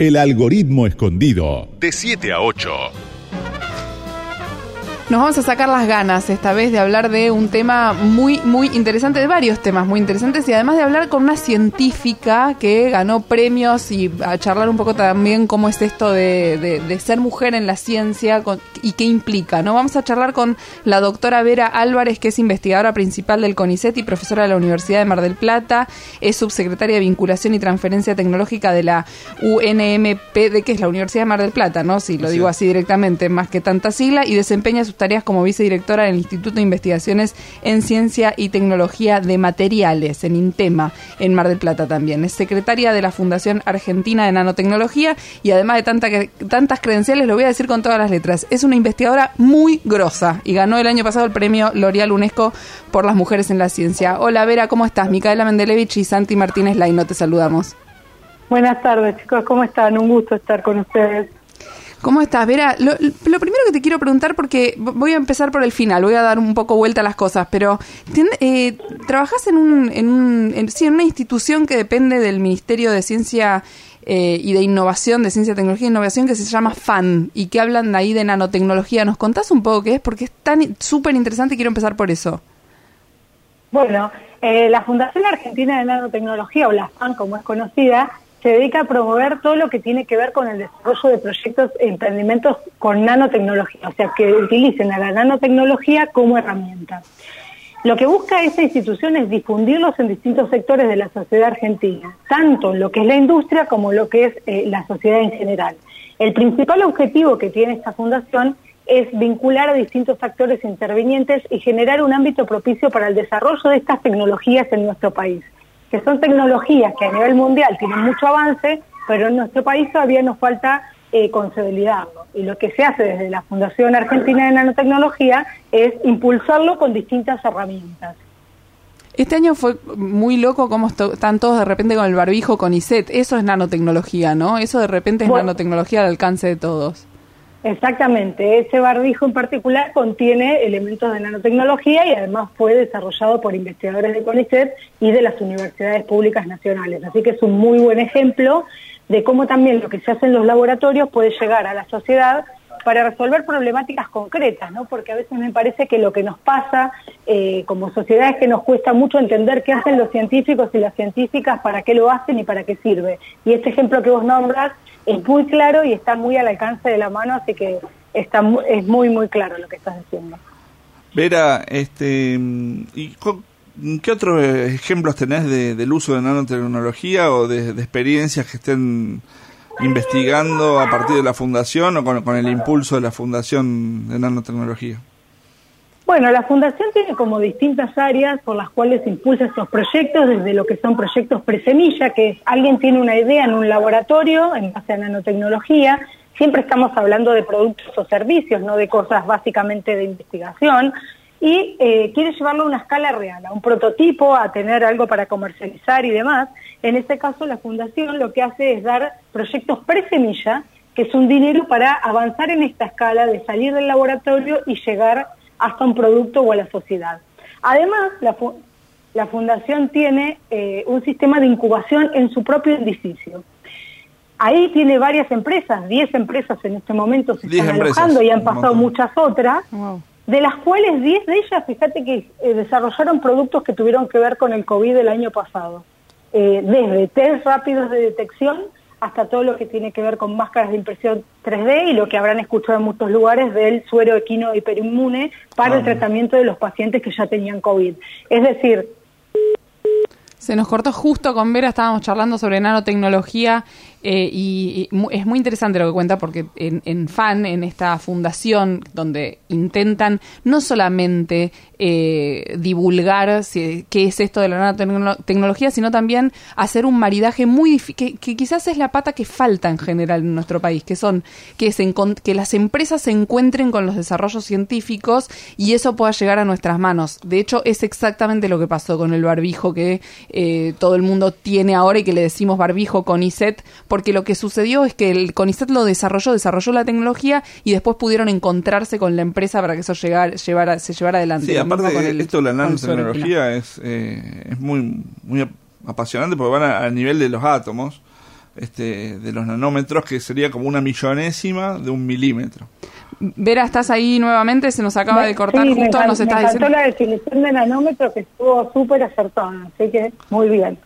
El algoritmo escondido. De 7 a 8. Nos vamos a sacar las ganas esta vez de hablar de un tema muy, muy interesante, de varios temas muy interesantes y además de hablar con una científica que ganó premios y a charlar un poco también cómo es esto de, de, ser mujer en la ciencia y qué implica, ¿no? Vamos a charlar con la doctora Vera Álvarez, que es investigadora principal del CONICET y profesora de la Universidad de Mar del Plata, es subsecretaria de Vinculación y Transferencia Tecnológica de la UNMP, de que es la Universidad de Mar del Plata, ¿no? Si lo digo así directamente, más que tanta sigla, y desempeña sus tareas como vicedirectora del Instituto de Investigaciones en Ciencia y Tecnología de Materiales, en INTEMA, en Mar del Plata también. Es secretaria de la Fundación Argentina de Nanotecnología y además de tanta, tantas credenciales, lo voy a decir con todas las letras, es una investigadora muy grosa y ganó el año pasado el premio L'Oreal UNESCO por las mujeres en la ciencia. Hola Vera, ¿cómo estás? Micaela Mendelevich y Santi Martínez Laino, te saludamos. Buenas tardes chicos, ¿cómo están? Un gusto estar con ustedes. ¿Cómo estás, Vera? Lo, primero que te quiero preguntar, porque voy a empezar por el final, voy a dar un poco vuelta a las cosas, pero eh, trabajas en, un, en, un, sí, en una institución que depende del Ministerio de Ciencia eh, y de Innovación, de Ciencia, Tecnología e Innovación, que se llama FAN, y que hablan ahí de nanotecnología. ¿Nos contás un poco qué es? Porque es tan súper interesante quiero empezar por eso. Bueno, eh, la Fundación Argentina de Nanotecnología, o la FAN como es conocida, se dedica a promover todo lo que tiene que ver con el desarrollo de proyectos e emprendimientos con nanotecnología, o sea, que utilicen a la nanotecnología como herramienta. Lo que busca esta institución es difundirlos en distintos sectores de la sociedad argentina, tanto lo que es la industria como lo que es eh, la sociedad en general. El principal objetivo que tiene esta fundación es vincular a distintos actores intervinientes y generar un ámbito propicio para el desarrollo de estas tecnologías en nuestro país que son tecnologías que a nivel mundial tienen mucho avance, pero en nuestro país todavía nos falta eh, consolidarlo. Y lo que se hace desde la Fundación Argentina de Nanotecnología es impulsarlo con distintas herramientas. Este año fue muy loco como están todos de repente con el barbijo con ISET. Eso es nanotecnología, ¿no? Eso de repente es nanotecnología al alcance de todos. Exactamente, ese barbijo en particular contiene elementos de nanotecnología y además fue desarrollado por investigadores de CONICET y de las universidades públicas nacionales. Así que es un muy buen ejemplo de cómo también lo que se hace en los laboratorios puede llegar a la sociedad para resolver problemáticas concretas, ¿no? Porque a veces me parece que lo que nos pasa eh, como sociedad es que nos cuesta mucho entender qué hacen los científicos y las científicas, para qué lo hacen y para qué sirve. Y este ejemplo que vos nombras es muy claro y está muy al alcance de la mano, así que está es muy, muy claro lo que estás diciendo. Vera, este, ¿y qué otros ejemplos tenés del uso de nanotecnología o de, experiencias que estén investigando a partir de la fundación o con el impulso de la fundación de nanotecnología? Bueno, la Fundación tiene como distintas áreas por las cuales impulsa estos proyectos, desde lo que son proyectos presemilla, que es alguien tiene una idea en un laboratorio en base a nanotecnología, siempre estamos hablando de productos o servicios, no de cosas básicamente de investigación, y eh, quiere llevarlo a una escala real, a un prototipo, a tener algo para comercializar y demás. En este caso, la Fundación lo que hace es dar proyectos presemilla, que es un dinero para avanzar en esta escala de salir del laboratorio y llegar hasta un producto o a la sociedad. Además, la, Fundación tiene eh, un sistema de incubación en su propio edificio. Ahí tiene varias empresas, 10 empresas en este momento se están alojando y han pasado muchas otras, de las cuales 10 de ellas, fíjate que eh, desarrollaron productos que tuvieron que ver con el COVID el año pasado. Eh, desde test rápidos de detección hasta todo lo que tiene que ver con máscaras de impresión 3D y lo que habrán escuchado en muchos lugares del suero equino hiperinmune para el tratamiento de los pacientes que ya tenían COVID. Es decir, se nos cortó justo con Vera, estábamos charlando sobre nanotecnología eh, y, es muy interesante lo que cuenta porque en, FAN, en esta fundación donde intentan no solamente eh, divulgar qué es esto de la nanotecnología, sino también hacer un maridaje muy difícil, que, quizás es la pata que falta en general en nuestro país, que son que, que las empresas se encuentren con los desarrollos científicos y eso pueda llegar a nuestras manos. De hecho, es exactamente lo que pasó con el barbijo que eh, todo el mundo tiene ahora y que le decimos barbijo con ISET porque lo que sucedió es que el CONICET lo desarrolló, desarrolló la tecnología y después pudieron encontrarse con la empresa para que eso llegara, llevara, se llevara adelante. Sí, aparte con esto de la nanotecnología es, eh, es muy, muy apasionante porque van a, nivel de los átomos. este, de los nanómetros, que sería como una millonésima de un milímetro. Vera, ¿estás ahí nuevamente? Se nos acaba de cortar sí, justo, me, nos me estás faltó diciendo. la definición de nanómetro que estuvo súper acertada, así que muy bien.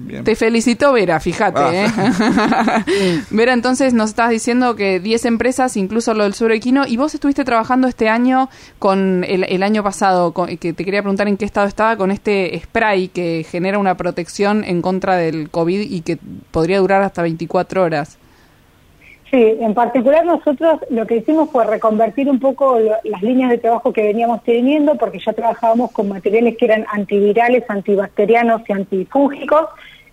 Bien. Te felicito, Vera, fíjate. Ah. ¿eh? Vera, entonces nos estás diciendo que 10 empresas, incluso lo del surequino, y vos estuviste trabajando este año con el, el año pasado, con- que te quería preguntar en qué estado estaba con este spray que genera una protección en contra del COVID y que podría durar hasta 24 horas. Sí, en particular nosotros lo que hicimos fue reconvertir un poco las líneas de trabajo que veníamos teniendo, porque ya trabajábamos con materiales que eran antivirales, antibacterianos y antifúngicos,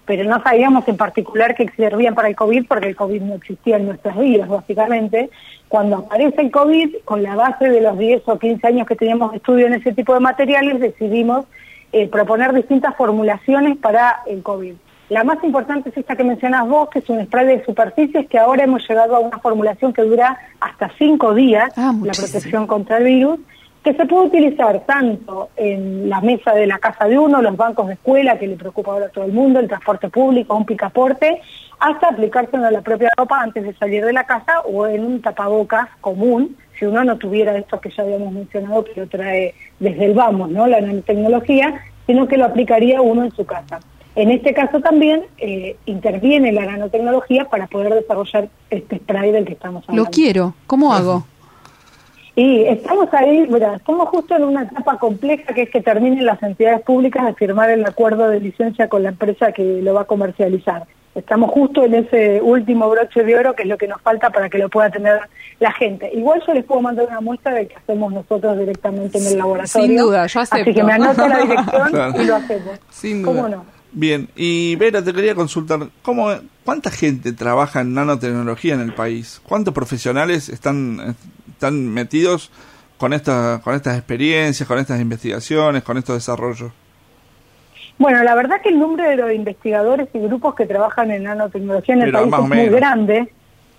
pero no sabíamos en particular que servían para el COVID, porque el COVID no existía en nuestras vidas, básicamente. Cuando aparece el COVID, con la base de los 10 o 15 años que teníamos estudio en ese tipo de materiales, decidimos eh, proponer distintas formulaciones para el COVID. La más importante es esta que mencionas vos, que es un spray de superficies, que ahora hemos llegado a una formulación que dura hasta cinco días, Ah, la protección contra el virus, que se puede utilizar tanto en la mesa de la casa de uno, los bancos de escuela, que le preocupa ahora a todo el mundo, el transporte público, un picaporte, hasta aplicárselo a la propia ropa antes de salir de la casa o en un tapabocas común, si uno no tuviera esto que ya habíamos mencionado, que lo trae desde el vamos, ¿no? la nanotecnología, sino que lo aplicaría uno en su casa. En este caso también eh, interviene la nanotecnología para poder desarrollar este spray del que estamos hablando. Lo quiero. ¿Cómo hago? Y estamos ahí, mira, estamos justo en una etapa compleja que es que terminen las entidades públicas de firmar el acuerdo de licencia con la empresa que lo va a comercializar. Estamos justo en ese último broche de oro que es lo que nos falta para que lo pueda tener la gente. Igual yo les puedo mandar una muestra de que hacemos nosotros directamente en el laboratorio. Sin duda, yo acepto. Así que me anota la dirección Claro. y lo hacemos. Sin duda. ¿Cómo no? Bien, y Vera, te quería consultar, ¿cómo, ¿cuánta gente trabaja en nanotecnología en el país? ¿Cuántos profesionales están, están metidos con, esta, con estas experiencias, con estas investigaciones, con estos desarrollos? Bueno, la verdad que el número de investigadores y grupos que trabajan en nanotecnología en el Pero país es muy grande.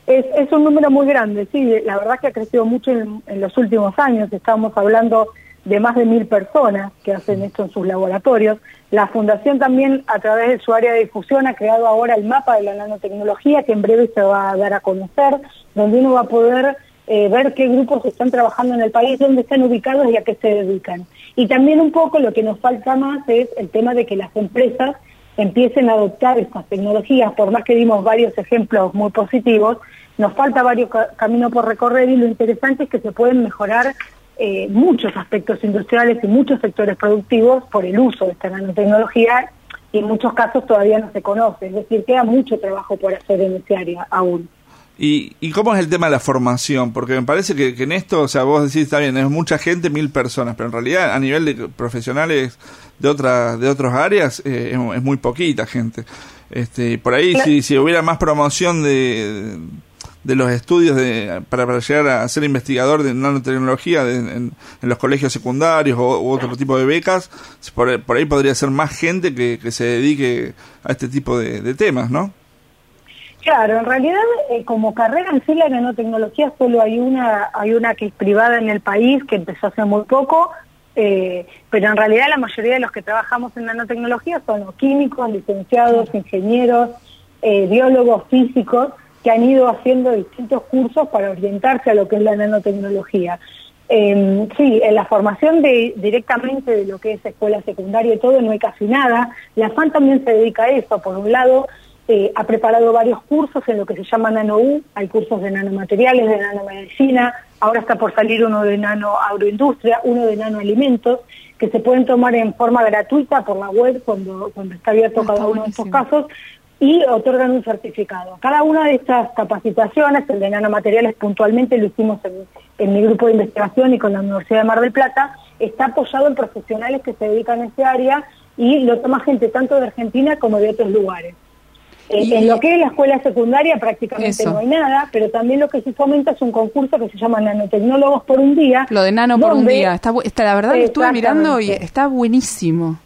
Es, es un número muy grande, sí, la verdad que ha crecido mucho en, en los últimos años. Estamos hablando de más de mil personas que hacen esto en sus laboratorios. La Fundación también, a través de su área de difusión, ha creado ahora el mapa de la nanotecnología, que en breve se va a dar a conocer, donde uno va a poder eh, ver qué grupos están trabajando en el país, dónde están ubicados y a qué se dedican. Y también un poco lo que nos falta más es el tema de que las empresas empiecen a adoptar estas tecnologías, por más que dimos varios ejemplos muy positivos, nos falta varios ca- caminos por recorrer y lo interesante es que se pueden mejorar eh, muchos aspectos industriales y muchos sectores productivos por el uso de esta nanotecnología y en muchos casos todavía no se conoce, es decir, queda mucho trabajo por hacer en ese área aún. ¿Y, ¿Y cómo es el tema de la formación? Porque me parece que, que en esto, o sea, vos decís, está bien, es mucha gente, mil personas, pero en realidad a nivel de profesionales de otras de otras áreas eh, es, es muy poquita gente. Este, por ahí, si, si hubiera más promoción de, de los estudios de, para, para llegar a ser investigador de nanotecnología de- en, los colegios secundarios o u otro tipo de becas, por, por ahí podría ser más gente que, que se dedique a este tipo de, temas, ¿no? Claro, en realidad eh, como carrera en sí la nanotecnología solo hay una, hay una que es privada en el país que empezó hace muy poco, eh, pero en realidad la mayoría de los que trabajamos en nanotecnología son o químicos, licenciados, ingenieros, eh, biólogos, físicos, que han ido haciendo distintos cursos para orientarse a lo que es la nanotecnología. Eh, sí, en la formación de, directamente de lo que es escuela secundaria y todo no hay casi nada. La FAN también se dedica a eso. Por un lado, eh, ha preparado varios cursos en lo que se llama NanoU, hay cursos de nanomateriales, de nanomedicina, ahora está por salir uno de nanoagroindustria, uno de nanoalimentos, que se pueden tomar en forma gratuita por la web cuando, cuando está abierto Ah, cada está uno de estos casos y otorgan un certificado. Cada una de estas capacitaciones, el de nanomateriales puntualmente lo hicimos en, en mi grupo de investigación y con la Universidad de Mar del Plata, está apoyado en profesionales que se dedican a ese área y lo toma gente tanto de Argentina como de otros lugares. Eh, Y- en lo que es la escuela secundaria prácticamente Eso. no hay nada, pero también lo que se fomenta es un concurso que se llama Nanotecnólogos por un día. Lo de nano por un día. Está, está, la verdad que estuve mirando y está buenísimo.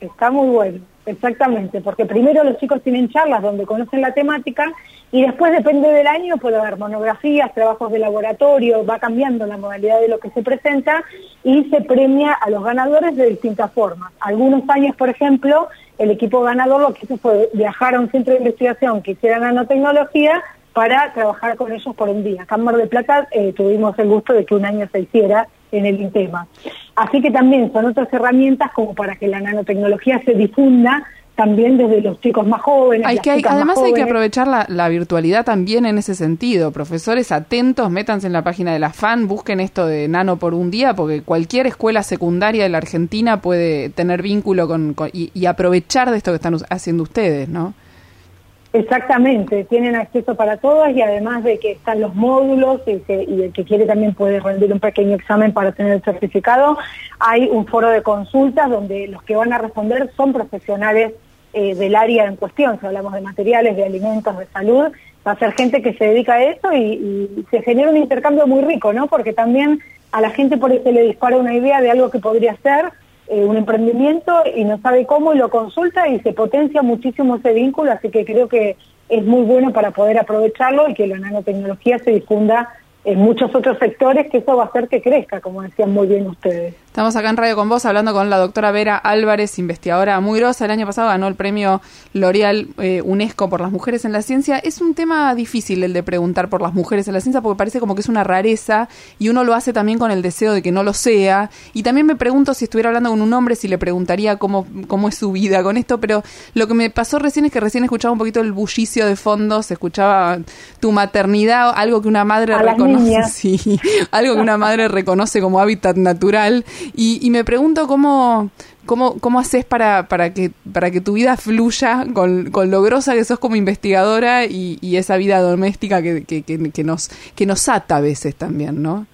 Está muy bueno. Exactamente, porque primero los chicos tienen charlas donde conocen la temática y después depende del año puede haber monografías, trabajos de laboratorio, va cambiando la modalidad de lo que se presenta y se premia a los ganadores de distintas formas. Algunos años, por ejemplo, el equipo ganador lo que hizo fue viajar a un centro de investigación que hiciera nanotecnología para trabajar con ellos por un día. Cámara de Plata eh, tuvimos el gusto de que un año se hiciera en el INTEMA. Así que también son otras herramientas como para que la nanotecnología se difunda también desde los chicos más jóvenes. Hay que, además hay que aprovechar la, virtualidad también en ese sentido. Profesores atentos, métanse en la página de la FAN, busquen esto de Nano por un día, porque cualquier escuela secundaria de la Argentina puede tener vínculo con, y, y, aprovechar de esto que están haciendo ustedes, ¿no? Exactamente, tienen acceso para todas y además de que están los módulos y, el que quiere también puede rendir un pequeño examen para tener el certificado, hay un foro de consultas donde los que van a responder son profesionales eh, del área en cuestión, si hablamos de materiales, de alimentos, de salud, va a ser gente que se dedica a eso y, y se genera un intercambio muy rico, ¿no? Porque también a la gente por eso le dispara una idea de algo que podría ser eh, un emprendimiento y no sabe cómo y lo consulta y se potencia muchísimo ese vínculo, así que creo que es muy bueno para poder aprovecharlo y que la nanotecnología se difunda en muchos otros sectores, que eso va a hacer que crezca, como decían muy bien ustedes. Estamos acá en Radio con vos hablando con la doctora Vera Álvarez, investigadora muy grosa. El año pasado ganó el premio L'Oreal eh, UNESCO por las mujeres en la ciencia. Es un tema difícil el de preguntar por las mujeres en la ciencia porque parece como que es una rareza y uno lo hace también con el deseo de que no lo sea. Y también me pregunto si estuviera hablando con un hombre si le preguntaría cómo, cómo es su vida con esto. Pero lo que me pasó recién es que recién escuchaba un poquito el bullicio de fondo, se escuchaba tu maternidad, algo que una madre reconoce, sí, algo que una madre reconoce como hábitat natural y, me pregunto cómo, cómo, cómo haces para, para, que, para que tu vida fluya con, con lo grosa que sos como investigadora y, y esa vida doméstica que, que, que, nos, que nos ata a veces también, ¿no?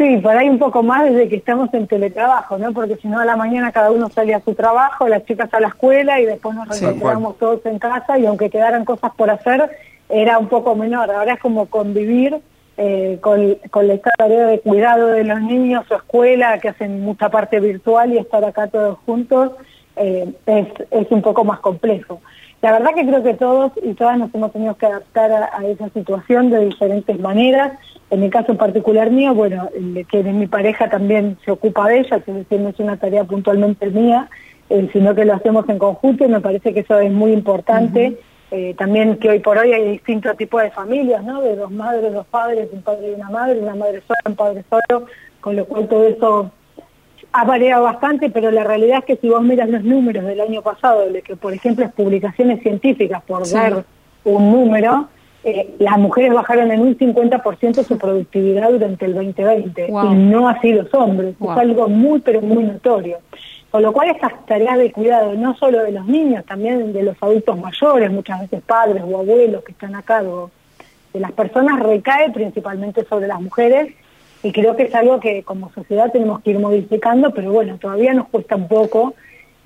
Sí, por ahí un poco más desde que estamos en teletrabajo, ¿no? Porque si no a la mañana cada uno salía a su trabajo, las chicas a la escuela y después nos reencontramos todos en casa y aunque quedaran cosas por hacer, era un poco menor. Ahora es como convivir eh, con, con, la tarea de cuidado de los niños, su escuela, que hacen mucha parte virtual y estar acá todos juntos, eh, es, es un poco más complejo. La verdad que creo que todos y todas nos hemos tenido que adaptar a, esa situación de diferentes maneras. En el caso particular mío, bueno, que mi pareja también se ocupa de ella, es decir, no es una tarea puntualmente mía, eh, sino que lo hacemos en conjunto y me parece que eso es muy importante. Eh, también que hoy por hoy hay distintos tipos de familias, ¿no? De dos madres, dos padres, un padre y una madre, una madre sola, un padre solo, con lo cual todo eso ha variado bastante, pero la realidad es que si vos miras los números del año pasado, de que por ejemplo es publicaciones científicas, por dar un número, eh, las mujeres bajaron en un 50% su productividad durante el 2020 y no así los hombres, es algo muy pero muy notorio. Con lo cual estas tareas de cuidado, no solo de los niños, también de los adultos mayores, muchas veces padres o abuelos que están a cargo de las personas, recae principalmente sobre las mujeres. Y creo que es algo que como sociedad tenemos que ir modificando, pero bueno, todavía nos cuesta un poco.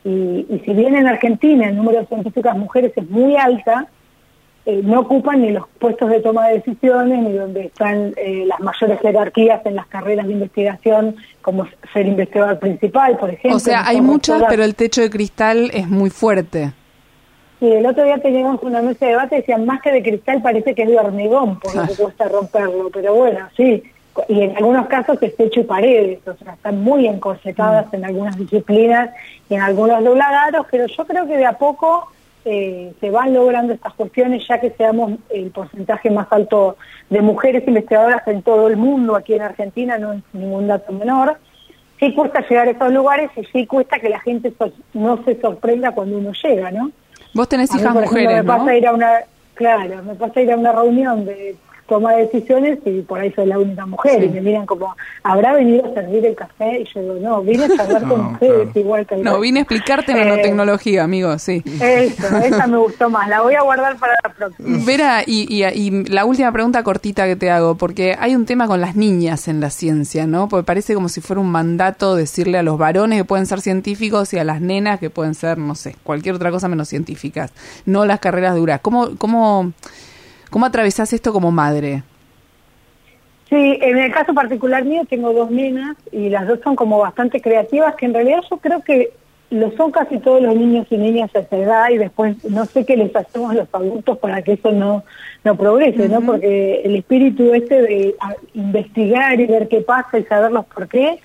Y, y si bien en Argentina el número de científicas mujeres es muy alta, eh, no ocupan ni los puestos de toma de decisiones, ni donde están eh, las mayores jerarquías en las carreras de investigación, como ser investigador principal, por ejemplo. O sea, hay muchas, pero el techo de cristal es muy fuerte. Sí, el otro día teníamos una mesa de debate y decían, más que de cristal parece que es de hormigón, por lo que cuesta romperlo, pero bueno, sí. Y en algunos casos es techo y paredes, o sea, están muy encorsetadas mm. en algunas disciplinas y en algunos dobladaros, pero yo creo que de a poco eh, se van logrando estas cuestiones ya que seamos el porcentaje más alto de mujeres investigadoras en todo el mundo, aquí en Argentina no es ningún dato menor. Sí cuesta llegar a esos lugares y sí cuesta que la gente no se sorprenda cuando uno llega, ¿no? Vos tenés hijas mujeres, me pasa ir a una, claro, me pasa ir a una reunión de toma decisiones y por ahí soy la única mujer y me miran como, ¿habrá venido a servir el café? Y yo digo, no, vine a hablar con ustedes igual que No, vine a explicarte eh, nanotecnología, amigo, sí. Eso, esa me gustó más, la voy a guardar para la próxima. Vera, y, y, la última pregunta cortita que te hago, porque hay un tema con las niñas en la ciencia, ¿no? Porque parece como si fuera un mandato decirle a los varones que pueden ser científicos y a las nenas que pueden ser, no sé, cualquier otra cosa menos científicas, no las carreras duras. ¿Cómo, cómo ¿Cómo atravesás esto como madre? Sí, en el caso particular mío tengo dos nenas y las dos son como bastante creativas, que en realidad yo creo que lo son casi todos los niños y niñas a esa edad y después no sé qué les hacemos los adultos para que eso no, no progrese, ¿no? Porque el espíritu este de investigar y ver qué pasa y saber los por qué,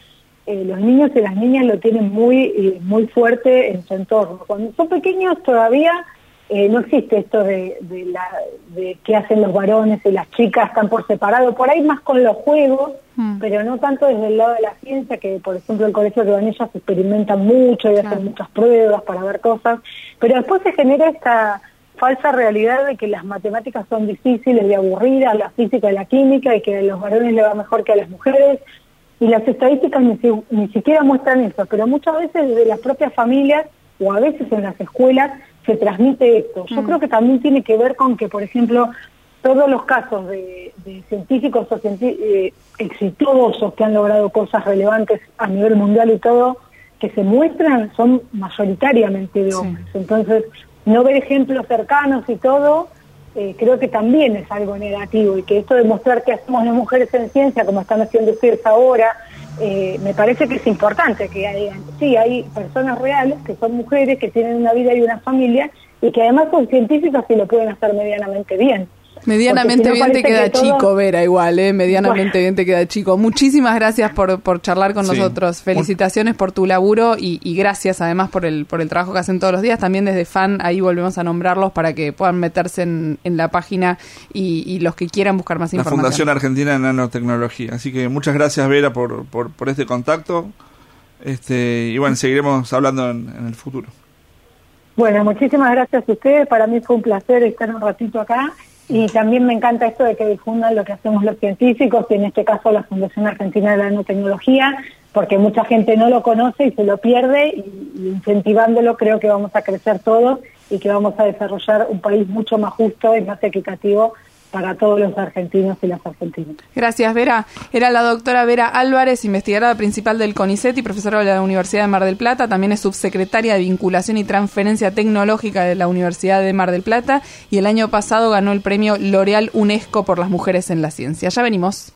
eh, los niños y las niñas lo tienen muy, eh, muy fuerte en su entorno. Cuando son pequeños todavía eh, no existe esto de, de, la, de qué hacen los varones y las chicas están por separado, por ahí más con los juegos, mm. pero no tanto desde el lado de la ciencia, que por ejemplo el colegio de se experimentan mucho y hacen muchas pruebas para ver cosas, pero después se genera esta falsa realidad de que las matemáticas son difíciles y aburridas, la física y la química, y que a los varones le va mejor que a las mujeres, y las estadísticas ni, ni siquiera muestran eso, pero muchas veces desde las propias familias o a veces en las escuelas se transmite esto. Yo mm. creo que también tiene que ver con que, por ejemplo, todos los casos de, científicos o eh, exitosos que han logrado cosas relevantes a nivel mundial y todo, que se muestran son mayoritariamente de hombres. Entonces, no ver ejemplos cercanos y todo, eh, creo que también es algo negativo y que esto de mostrar que hacemos las mujeres en ciencia, como están haciendo ustedes ahora, eh, me parece que es importante que haya, sí, hay personas reales que son mujeres, que tienen una vida y una familia y que además son científicas y lo pueden hacer medianamente bien. Medianamente bien te queda chico, Vera, igual, ¿eh? Medianamente bien te queda chico. Muchísimas gracias por, por charlar con nosotros. Felicitaciones por tu laburo y, gracias además por el, por el trabajo que hacen todos los días. También desde FAN, ahí volvemos a nombrarlos para que puedan meterse en, en la página y, los que quieran buscar más información. La Fundación Argentina de Nanotecnología. Así que muchas gracias, Vera, por, por, por este contacto. Este, y bueno, seguiremos hablando en, en el futuro. Bueno, muchísimas gracias a ustedes. Para mí fue un placer estar un ratito acá y también me encanta esto de que difundan lo que hacemos los científicos, y en este caso la Fundación Argentina de la Nanotecnología, porque mucha gente no lo conoce y se lo pierde, y incentivándolo creo que vamos a crecer todos y que vamos a desarrollar un país mucho más justo y más equitativo para todos los argentinos y las argentinas. Gracias, Vera. Era la doctora Vera Álvarez, investigadora principal del CONICET y profesora de la Universidad de Mar del Plata. También es subsecretaria de Vinculación y Transferencia Tecnológica de la Universidad de Mar del Plata y el año pasado ganó el premio L'Oreal UNESCO por las mujeres en la ciencia. Ya venimos.